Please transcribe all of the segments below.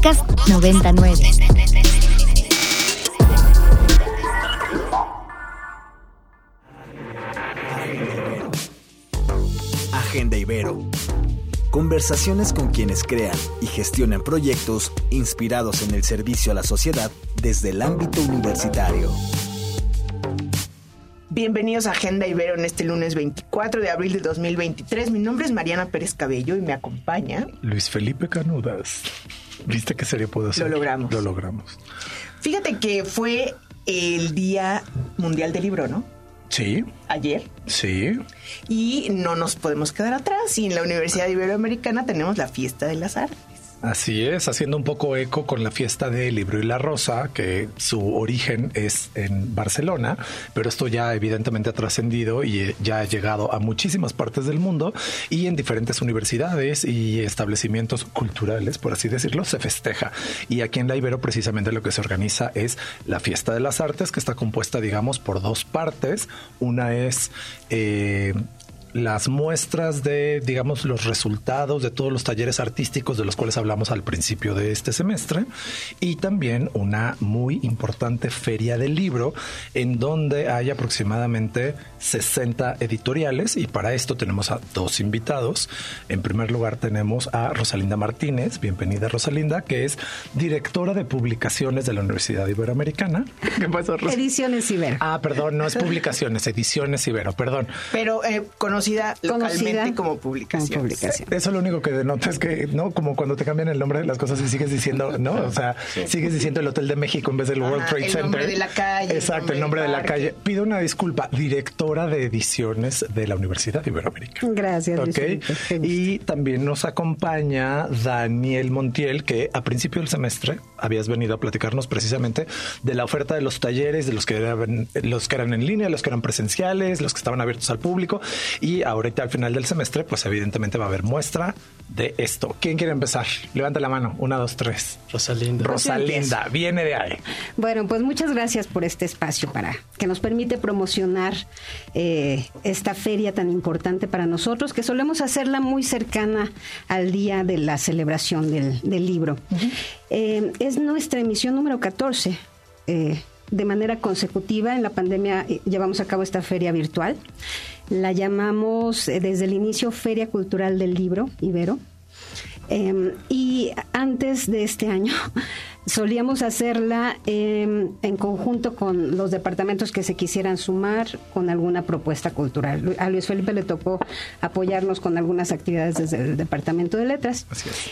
Podcast 99. Agenda Ibero. Conversaciones con quienes crean y gestionan proyectos inspirados en el servicio a la sociedad desde el ámbito universitario. Bienvenidos a Agenda Ibero en este lunes 24 de abril de 2023. Mi nombre es Mariana Pérez Cabello y me acompaña Luis Felipe Canudas. ¿Viste qué serie puedo hacer? Lo logramos. Lo logramos. Fíjate que fue el Día Mundial del Libro, ¿no? Sí. Ayer. Sí. Y no nos podemos quedar atrás. Y en la Universidad Iberoamericana tenemos la Fiesta de las Artes. Así es, haciendo un poco eco con la fiesta del libro y la rosa, que su origen es en Barcelona, pero esto ya evidentemente ha trascendido y eh, ya ha llegado a muchísimas partes del mundo y en diferentes universidades y establecimientos culturales, por así decirlo, se festeja. Y aquí en la Ibero precisamente lo que se organiza es la fiesta de las artes, que está compuesta, digamos, por dos partes. Una es... Eh, las muestras de, digamos, los resultados de todos los talleres artísticos de los cuales hablamos al principio de este semestre y también una muy importante feria del libro en donde hay aproximadamente 60 editoriales y para esto tenemos a dos invitados. En primer lugar tenemos a Rosalinda Martínez, bienvenida Rosalinda, que es directora de publicaciones de la Universidad Iberoamericana. ¿Qué pasa, Ediciones Ibero. Ah, perdón, no es publicaciones, ediciones Ibero, perdón. Pero eh, conocida, localmente como publicación. Eso es lo único que denota es que, ¿no? Como cuando te cambian el nombre de las cosas y sigues diciendo, ¿no? O sea, sigues diciendo el Hotel de México en vez del World Trade Center. El nombre de la calle. Exacto, el nombre, de la calle. Pido una disculpa, directora de ediciones de la Universidad Iberoamericana. Gracias. Ok. Y también nos acompaña Daniel Montiel, que a principio del semestre habías venido a platicarnos precisamente de la oferta de los talleres, de los que eran, los que eran en línea, los que eran presenciales, los que estaban abiertos al público. Y ahorita al final del semestre, pues evidentemente va a haber muestra de esto. ¿Quién quiere empezar? Levanta la mano. Una, dos, tres. Rosalinda. Rosalinda, viene de ahí. Bueno, pues muchas gracias por este espacio para que nos permite promocionar eh, esta feria tan importante para nosotros, que solemos hacerla muy cercana al día de la celebración del, libro. Eh, es nuestra emisión número 14. Eh, de manera consecutiva en la pandemia llevamos a cabo esta feria virtual. La llamamos eh, desde el inicio Feria Cultural del Libro Ibero. Em, y antes de este año solíamos hacerla em, en conjunto con los departamentos que se quisieran sumar con alguna propuesta cultural. A Luis Felipe le tocó apoyarnos con algunas actividades desde el Departamento de Letras.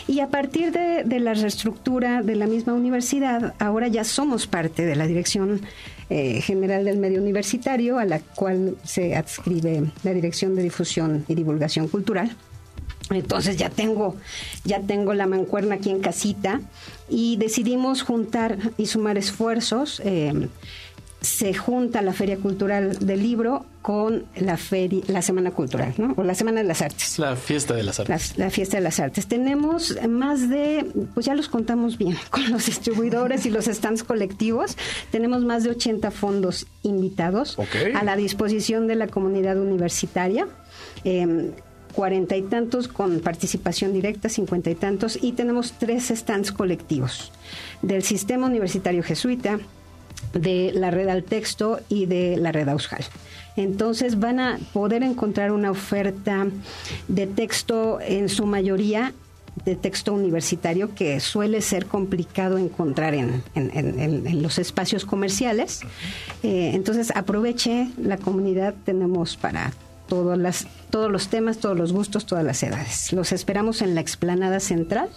Y a partir de, de, la reestructura de la misma universidad, ahora ya somos parte de la dirección eh, general del medio universitario, a la cual se adscribe la Dirección de Difusión y Divulgación Cultural. Entonces ya tengo, ya tengo la mancuerna aquí en casita y decidimos juntar y sumar esfuerzos. Eh, se junta la Feria Cultural del Libro con la feria, la Semana Cultural, ¿no? O la Semana de las Artes. La Fiesta de las Artes. La, Fiesta de las Artes. Tenemos más de, pues ya los contamos bien, con los distribuidores y los stands colectivos. Tenemos más de 80 fondos invitados a la disposición de la comunidad universitaria. Em, cuarenta y tantos con participación directa, cincuenta y tantos, y tenemos tres stands colectivos del Sistema Universitario Jesuita, de la red al texto y de la red Aushal. Entonces van a poder encontrar una oferta de texto en su mayoría de texto universitario que suele ser complicado encontrar en, los espacios comerciales. Eh, entonces aproveche la comunidad, tenemos para todas todos los temas, todos los gustos, todas las edades. Los esperamos en la explanada central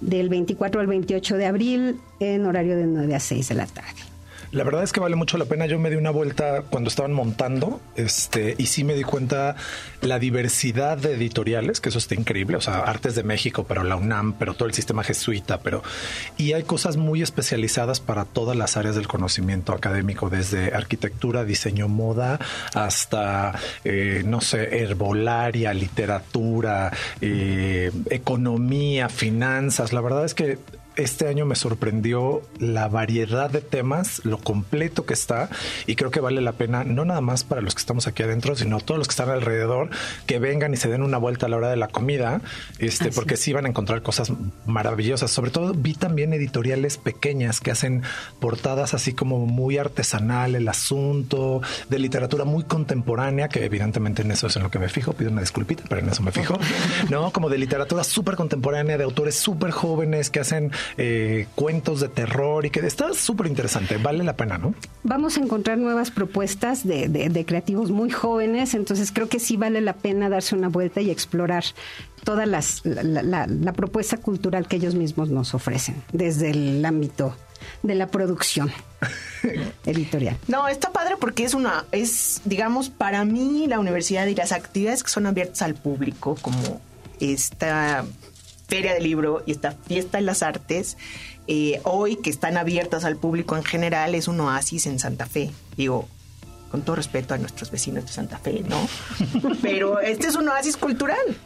del 24 al 28 de abril en horario de 9 a 6 de la tarde. La verdad es que vale mucho la pena. Yo me di una vuelta cuando estaban montando, este, y sí me di cuenta la diversidad de editoriales, que eso está increíble. O sea, Artes de México, pero la UNAM, pero todo el sistema jesuita, pero y hay cosas muy especializadas para todas las áreas del conocimiento académico, desde arquitectura, diseño, moda, hasta eh, no sé, herbolaria, literatura, eh, economía, finanzas. La verdad es que este año me sorprendió la variedad de temas, lo completo que está y creo que vale la pena, no nada más para los que estamos aquí adentro, sino todos los que están alrededor, que vengan y se den una vuelta a la hora de la comida, este, porque sí van a encontrar cosas maravillosas. Sobre todo vi también editoriales pequeñas que hacen portadas así como muy artesanal, el asunto de literatura muy contemporánea, que evidentemente en eso es en lo que me fijo, pido una disculpita, pero en eso me fijo, ¿no? Como de literatura súper contemporánea, de autores súper jóvenes que hacen eh, cuentos de terror y que está súper interesante, vale la pena, ¿no? Vamos a encontrar nuevas propuestas de, de, creativos muy jóvenes, entonces creo que sí vale la pena darse una vuelta y explorar toda las, la, la propuesta cultural que ellos mismos nos ofrecen desde el ámbito de la producción editorial. No, está padre porque es una, es, digamos, para mí la universidad y las actividades que son abiertas al público, como esta feria del libro y esta fiesta de las artes, eh, hoy que están abiertas al público en general, es un oasis en Santa Fe. Digo, con todo respeto a nuestros vecinos de Santa Fe, ¿no? Pero este es un oasis cultural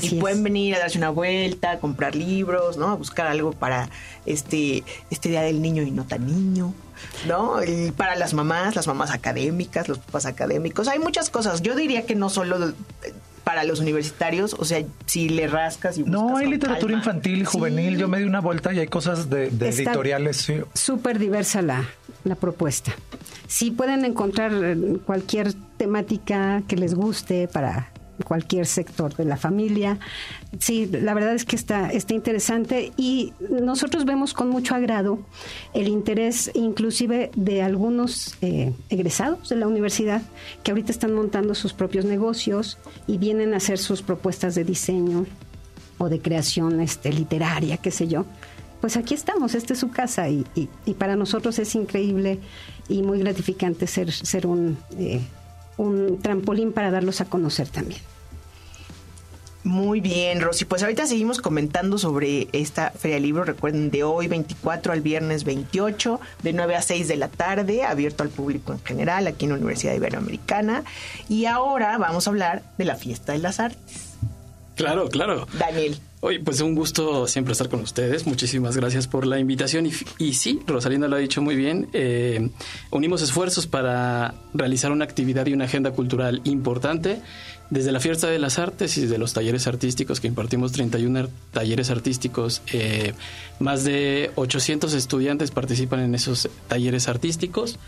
y pueden venir a darse una vuelta, a comprar libros, ¿no? A buscar algo para este, este Día del Niño y no tan niño, ¿no? para las mamás, las mamás académicas, los papás académicos. Hay muchas cosas. Yo diría que no solo eh, para los universitarios, o sea, si le rascas y No, hay literatura infantil y juvenil. Yo me di una vuelta y hay cosas de, editoriales. Súper diversa la, la propuesta. Sí pueden encontrar eh, cualquier temática que les guste para cualquier sector de la familia. Sí, la verdad es que está, está interesante y nosotros vemos con mucho agrado el interés inclusive de algunos eh, egresados de la universidad que ahorita están montando sus propios negocios y vienen a hacer sus propuestas de diseño o de creación este, literaria, qué sé yo. Pues aquí estamos, esta es su casa y, para nosotros es increíble y muy gratificante ser, ser un... Eh, un trampolín para darlos a conocer también. Muy bien, Rosy. Pues ahorita seguimos comentando sobre esta Feria de Libro. Recuerden, de hoy 24 al viernes 28, de 9 a 6 de la tarde, abierto al público en general, aquí en la Universidad Iberoamericana. Y ahora vamos a hablar de la Fiesta de las Artes. Claro, claro. Daniel. Oye, pues un gusto siempre estar con ustedes. Muchísimas gracias por la invitación. Y, sí, Rosalinda lo ha dicho muy bien. Eh, unimos esfuerzos para realizar una actividad y una agenda cultural importante. Desde la Fiesta de las Artes y de los talleres artísticos, que impartimos 31 talleres artísticos, eh, más de 800 estudiantes participan en esos talleres artísticos.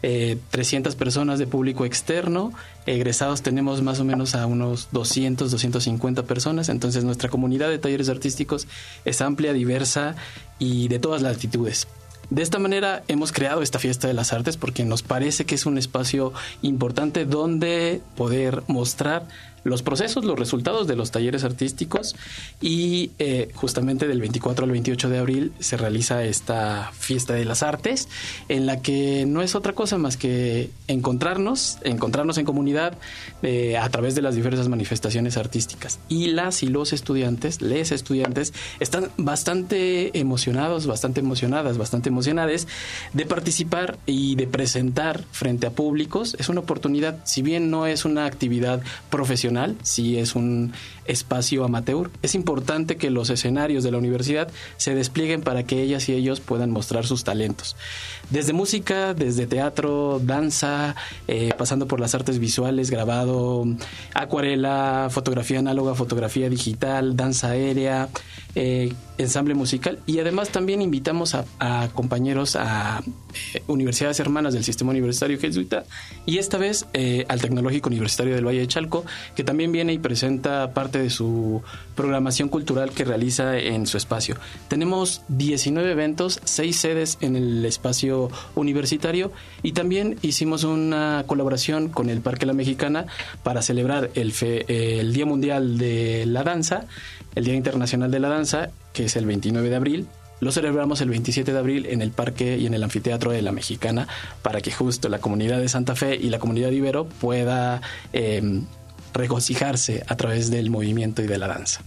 300 eh, personas de público externo. Egresados tenemos más o menos a unos 200, 250 personas. Entonces nuestra comunidad de talleres artísticos es amplia, diversa y de todas las latitudes. De esta manera hemos creado esta fiesta de las artes porque nos parece que es un espacio importante donde poder mostrar los procesos, los resultados de los talleres artísticos y eh, justamente del 24 al 28 de abril se realiza esta fiesta de las artes en la que no es otra cosa más que encontrarnos, encontrarnos en comunidad eh, a través de las diversas manifestaciones artísticas. Y las y los estudiantes, les estudiantes, están bastante emocionados, bastante emocionadas, bastante emocionadas de participar y de presentar frente a públicos. Es una oportunidad, si bien no es una actividad profesional, si es un espacio amateur. Es importante que los escenarios de la universidad se desplieguen para que ellas y ellos puedan mostrar sus talentos. Desde música, desde teatro, danza, eh, pasando por las artes visuales, grabado, acuarela, fotografía análoga, fotografía digital, danza aérea, eh, ensamble musical y además también invitamos a, compañeros a eh, universidades hermanas del sistema universitario jesuita y esta vez al Tecnológico Universitario del Valle de Chalco que también viene y presenta parte de su programación cultural que realiza en su espacio. Tenemos 19 eventos, 6 sedes en el espacio universitario y también hicimos una colaboración con el Parque La Mexicana para celebrar el, Día Mundial de la Danza, el Día Internacional de la Danza, que es el 29 de abril, lo celebramos el 27 de abril en el parque y en el anfiteatro de la Mexicana para que justo la comunidad de Santa Fe y la comunidad de Ibero pueda em, regocijarse a través del movimiento y de la danza.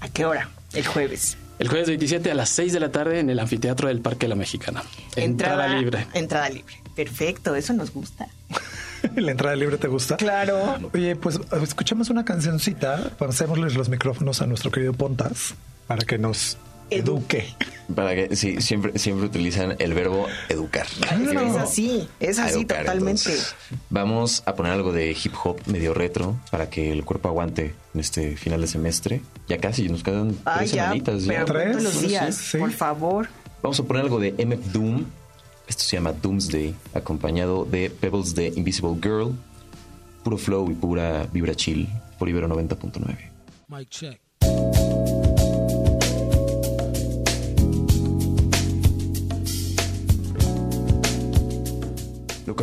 ¿A qué hora? El jueves. El jueves 27 a las 6 de la tarde en el anfiteatro del Parque La Mexicana. Entrada, libre. Entrada libre. Perfecto, eso nos gusta. ¿La entrada libre te gusta? Claro. Oye, pues escuchamos una cancioncita. Pasémosles los micrófonos a nuestro querido Pontas para que nos eduque. Para que, sí, siempre, siempre utilizan el verbo educar. Es así, es así educar, totalmente. entonces. Vamos a poner algo de hip hop medio retro para que el cuerpo aguante en este final de semestre. Ya casi, nos quedan Ay, tres ya, semanitas. ya. Tres, los días, sí. por favor. Vamos a poner algo de MF Doom. Esto se llama Doomsday, acompañado de Pebbles de Invisible Girl. Puro flow y pura vibra chill por Ibero 90.9. Mic check.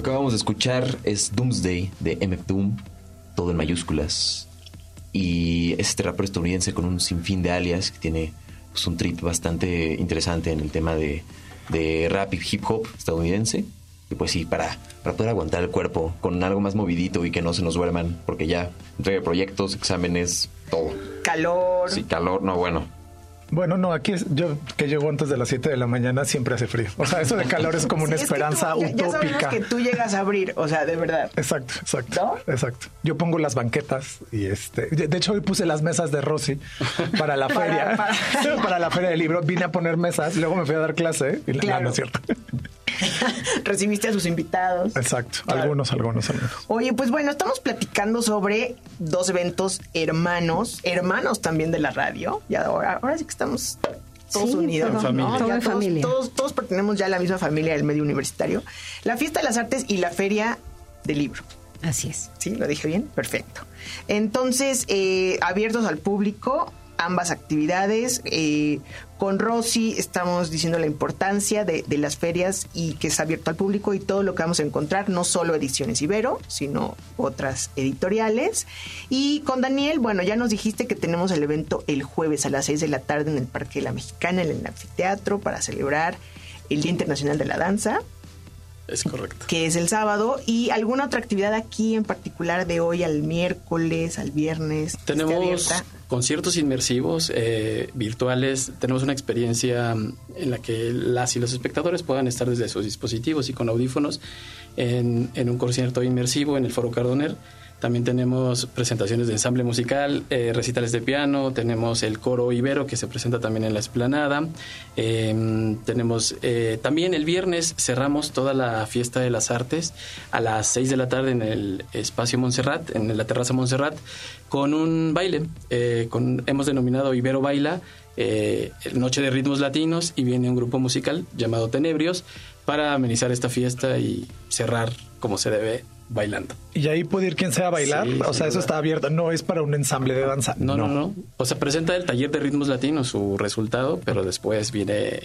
Acabamos de escuchar es Doomsday de MF Doom, todo en mayúsculas. Y es este rapero estadounidense con un sinfín de alias que tiene pues, un trip bastante interesante en el tema de, de rap y hip hop estadounidense. Y pues sí, para, para poder aguantar el cuerpo con algo más movidito y que no se nos duerman, porque ya entrega proyectos, exámenes, todo. Calor. Sí, calor, no, bueno. Bueno, no, aquí es, yo que llego antes de las 7 de la mañana siempre hace frío. O sea, eso de calor es como una Sí, es que esperanza tú- ya- Ya utópica. que tú llegas a abrir, o sea, de verdad. Exacto, exacto. ¿No? Exacto. Yo pongo las banquetas y este. De hecho, hoy puse las mesas de Rosy para la feria. para- Para, la feria del libro. Vine a poner mesas, luego me fui a dar clase. Y la- Claro. no, es cierto. Recibiste a sus invitados. Exacto. Claro. Algunos, algunos, algunos. Oye, pues bueno, estamos platicando sobre dos eventos hermanos, hermanos también de la radio. Y ahora, ahora sí que estamos todos Sí, unidos. familia. ¿no? todo todos, familia. Todos, todos pertenecemos ya a la misma familia del medio universitario. La fiesta de las artes y la feria del libro. Así es. ¿Sí? ¿Lo dije bien? Perfecto. Entonces, eh, abiertos al público, ambas actividades. eh, con Rosy estamos diciendo la importancia de, de las ferias y que es abierto al público y todo lo que vamos a encontrar, no solo ediciones Ibero, sino otras editoriales. Y con Daniel, bueno, ya nos dijiste que tenemos el evento el jueves a las 6 de la tarde en el Parque de la Mexicana, en el anfiteatro, para celebrar el Día Internacional de la Danza Es correcto. que es el sábado, y alguna otra actividad aquí en particular de hoy al miércoles, al viernes. Tenemos abierta? Conciertos inmersivos eh, virtuales. Tenemos una experiencia mm, en la que las y los espectadores puedan estar desde sus dispositivos y con audífonos en, en un concierto inmersivo en el Foro Cardoner. También tenemos presentaciones de ensamble musical, eh, recitales de piano, tenemos el coro ibero que se presenta también en la esplanada. Eh, tenemos eh, también el viernes cerramos toda la fiesta de las artes a las 6 de la tarde en el espacio Montserrat, en la terraza Montserrat, con un baile. eh, con, hemos denominado Ibero Baila, eh, Noche de Ritmos Latinos, y viene un grupo musical llamado Tenebrios para amenizar esta fiesta y cerrar como se debe bailando. Y ahí puede ir quien sea a bailar. Sí, o sea, eso está abierto. No es para un ensamble de danza. No, no, no. O sea, presenta el taller de ritmos latinos su resultado, pero después viene eh,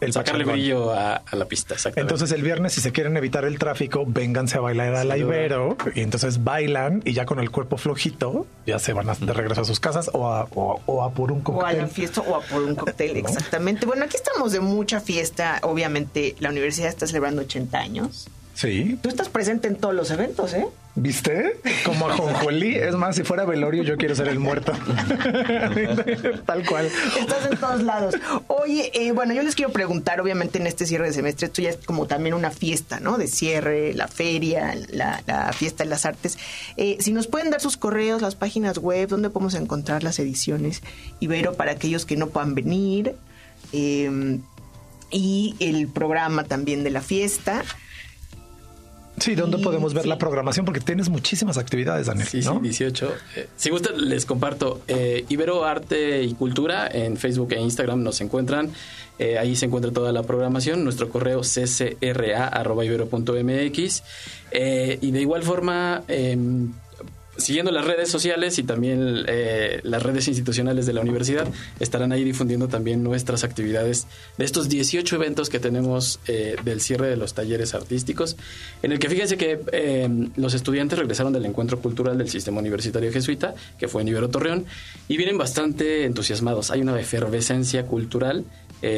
El sacarle pachangón. brillo a, a la pista. Exactamente. Entonces el viernes, si se quieren evitar el tráfico, vénganse a bailar a la Sin duda. Ibero y entonces bailan y ya con el cuerpo flojito ya se van a- de regreso a sus casas o a, o, o a por un O a cóctel. la fiesta o a por un cóctel, exactamente. Bueno, aquí estamos de mucha fiesta. Obviamente, la universidad está celebrando 80 años. Sí, Tú estás presente en todos los eventos, ¿eh? ¿viste? Como a Jonjolí. Es más, si fuera velorio, yo quiero ser el muerto. Tal cual. Estás en todos lados. Oye, eh, bueno, yo les quiero preguntar, obviamente en este cierre de semestre, esto ya es como también una fiesta, ¿no? De cierre, la feria, la, la fiesta de las artes. Eh, si nos pueden dar sus correos, las páginas web, dónde podemos encontrar las ediciones Ibero para aquellos que no puedan venir. eh, y el programa también de la fiesta. Sí, ¿dónde podemos ver sí. la programación? Porque tienes muchísimas actividades, Daniel. Sí, ¿no? sí, 18. Eh, si gustan, les comparto. eh, Ibero Arte y Cultura en Facebook e Instagram nos encuentran. Eh, ahí se encuentra toda la programación. Nuestro correo ccra.ibero.mx. Y de igual forma, eh, siguiendo las redes sociales y también eh, las redes institucionales de la universidad, estarán ahí difundiendo también nuestras actividades de estos 18 eventos que tenemos eh, del cierre de los talleres artísticos, en el que fíjense que eh, los estudiantes regresaron del encuentro cultural del sistema universitario jesuita, que fue en Ibero Torreón, y vienen bastante entusiasmados. Hay una efervescencia cultural.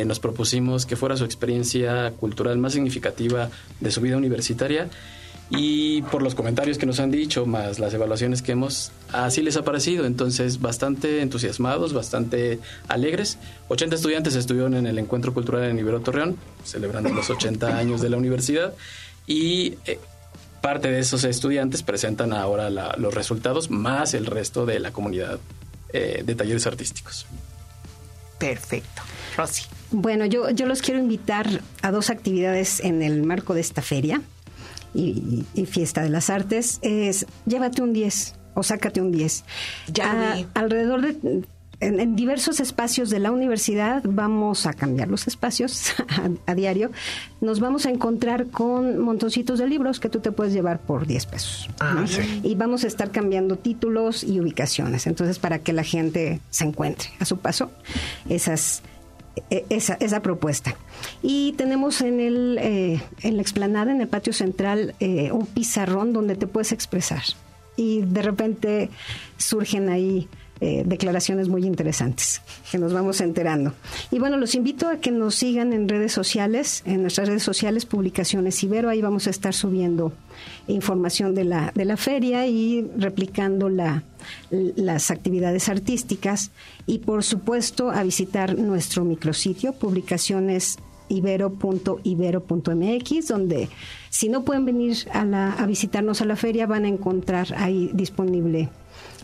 Nos propusimos que fuera su experiencia cultural más significativa de su vida universitaria. Y por los comentarios que nos han dicho, más las evaluaciones que hemos, así les ha parecido. Entonces, bastante entusiasmados, bastante alegres. 80 estudiantes estuvieron en el Encuentro Cultural en Ibero Torreón, celebrando los 80 años de la universidad. Y eh, parte de esos estudiantes presentan ahora la- los resultados, más el resto de la comunidad eh, de talleres artísticos. Perfecto. Rosy. Bueno, yo, yo los quiero invitar a dos actividades en el marco de esta feria y, y Fiesta de las Artes. Es llévate un 10 o sácate un 10. Ya A- alrededor de en, en diversos espacios de la universidad vamos a cambiar los espacios a, a diario. Nos vamos a encontrar con montoncitos de libros que tú te puedes llevar por 10 pesos. Ah, ¿no? sí. Y vamos a estar cambiando títulos y ubicaciones. Entonces, para que la gente se encuentre a su paso, esas esa, esa propuesta. Y tenemos en, el, eh, en la explanada, en el patio central, eh, un pizarrón donde te puedes expresar. Y de repente surgen ahí eh, declaraciones muy interesantes que nos vamos enterando. Y bueno, los invito a que nos sigan en redes sociales, en nuestras redes sociales, Publicaciones Ibero. Ahí vamos a estar subiendo información de la, de la feria y replicando la, las actividades artísticas y por supuesto a visitar nuestro micrositio publicaciones ibero.ibero.mx donde si no pueden venir a, la, a visitarnos a la feria van a encontrar ahí disponible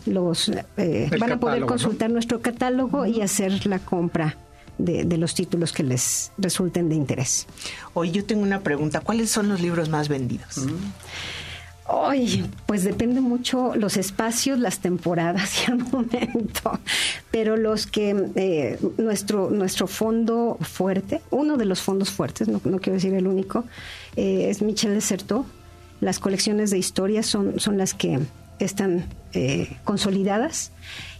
los eh, van a poder catálogo, ¿no? consultar nuestro catálogo y hacer la compra de, de los títulos que les resulten de interés. Hoy yo tengo una pregunta. ¿Cuáles son los libros más vendidos? Ay, pues depende mucho los espacios, las temporadas y el momento. Pero los que eh, nuestro nuestro fondo fuerte, uno de los fondos fuertes, no, no quiero decir el único, eh, es Michel Desertot. Las colecciones de historias son son las que están eh, consolidadas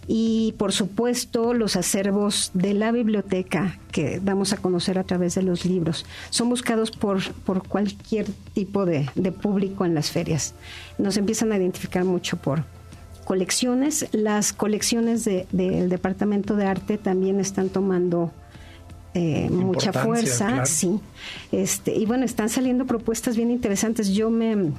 y por supuesto los acervos de la biblioteca que damos a conocer a través de los libros son buscados por, por cualquier tipo de, de público en las ferias. Nos empiezan a identificar mucho por colecciones. Las colecciones de- del Departamento de Arte también están tomando eh, mucha fuerza, claro. sí. Este, y bueno, están saliendo propuestas bien interesantes. Yo me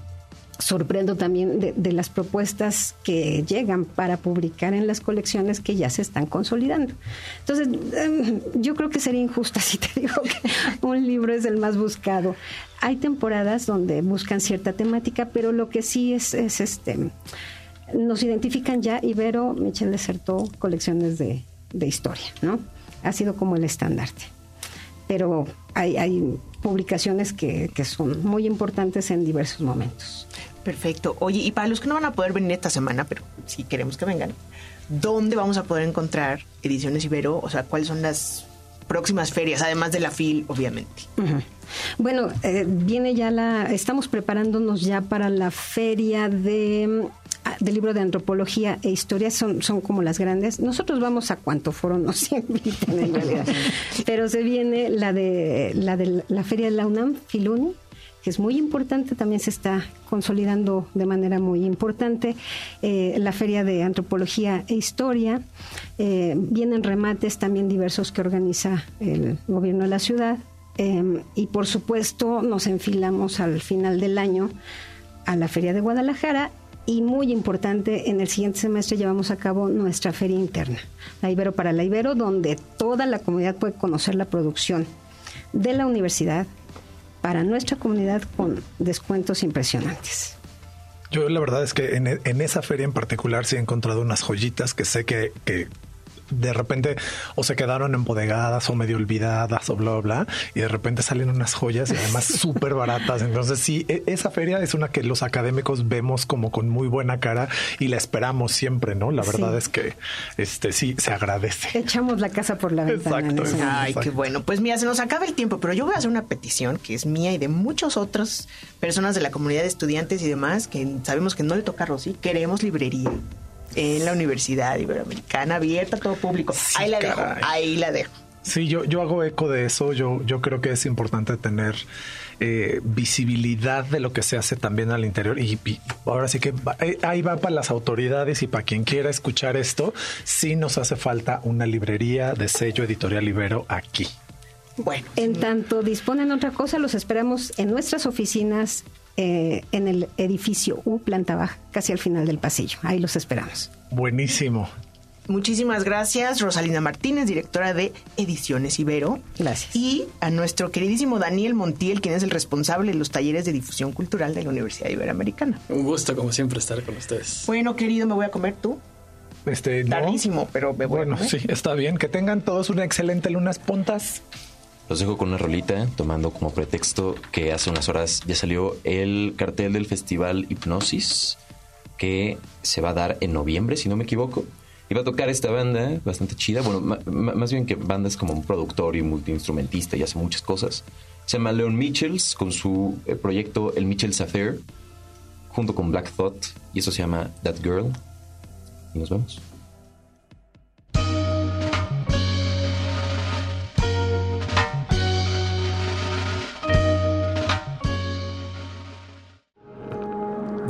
sorprendo también de, las propuestas que llegan para publicar en las colecciones que ya se están consolidando. Entonces, em, yo creo que sería injusta si te digo que un libro es el más buscado. Hay temporadas donde buscan cierta temática, pero lo que sí es, es este nos identifican ya Ibero, Michel Desertot, colecciones de, de historia, ¿no? Ha sido como el estandarte. Pero hay, hay publicaciones que, que son muy importantes en diversos momentos. Perfecto. Oye, y para los que no van a poder venir esta semana, pero si queremos que vengan, ¿dónde vamos a poder encontrar Ediciones Ibero? O sea, ¿cuáles son las próximas ferias, además de la FIL, obviamente? Bueno, eh, viene ya la, estamos preparándonos ya para la feria de del libro de antropología e historia son, son como las grandes. Nosotros vamos a cuanto foro nos en realidad. Pero se viene la de la de la feria de la UNAM, Filuni, que es muy importante, también se está consolidando de manera muy importante. Eh, la Feria de Antropología e Historia. Eh, vienen remates también diversos que organiza el gobierno de la ciudad. Eh, y por supuesto nos enfilamos al final del año a la Feria de Guadalajara y muy importante, en el siguiente semestre llevamos a cabo nuestra feria interna, la Ibero para la Ibero, donde toda la comunidad puede conocer la producción de la universidad para nuestra comunidad con descuentos impresionantes. Yo la verdad es que en, esa feria en particular sí he encontrado unas joyitas que sé que de repente o se quedaron embodegadas o medio olvidadas o bla, bla, bla, y de repente salen unas joyas y además súper baratas. Entonces sí, e- esa feria es una que los académicos vemos como con muy buena cara y la esperamos siempre, ¿no? La verdad Sí. es que este sí se agradece. Echamos la casa por la ventana. en Exacto. Ay, qué bueno. Pues mira, se nos acaba el tiempo, pero yo voy a hacer una petición que es mía y de muchas otras personas de la comunidad de estudiantes y demás que sabemos que no le toca a Rosy. Queremos librería en la Universidad Iberoamericana abierta a todo público. Sí, ahí la dejo, ahí la dejo. Sí, yo, yo hago eco de eso. Yo, yo creo que es importante tener eh, visibilidad de lo que se hace también al interior. Y, y ahora sí que va- eh, ahí va para las autoridades y para quien quiera escuchar esto. Sí nos hace falta una librería de sello editorial Ibero aquí. Bueno, En tanto disponen otra cosa, los esperamos en nuestras oficinas eh, en el edificio U, planta baja, casi al final del pasillo. Ahí los esperamos. Buenísimo. muchísimas gracias, Rosalina Martínez, directora de Ediciones Ibero. Gracias. Y a nuestro queridísimo Daniel Montiel, quien es el responsable de los talleres de difusión cultural de la Universidad Iberoamericana. Un gusto, como siempre, estar con ustedes. Bueno, querido, me voy a comer tú. Este, Tardísimo, pero me Bueno, sí, está bien. Que tengan todos una excelente lunas puntas. Los dejo con una rolita, tomando como pretexto que hace unas horas ya salió el cartel del festival Hipnosis, que se va a dar en noviembre, si no me equivoco. Y va a tocar esta banda bastante chida. Bueno, más bien que banda es como un productor y multiinstrumentista y hace muchas cosas. Se llama Leon Mitchells con su eh, proyecto El Mitchells Affair, junto con Black Thought, y eso se llama That Girl. Y nos vemos.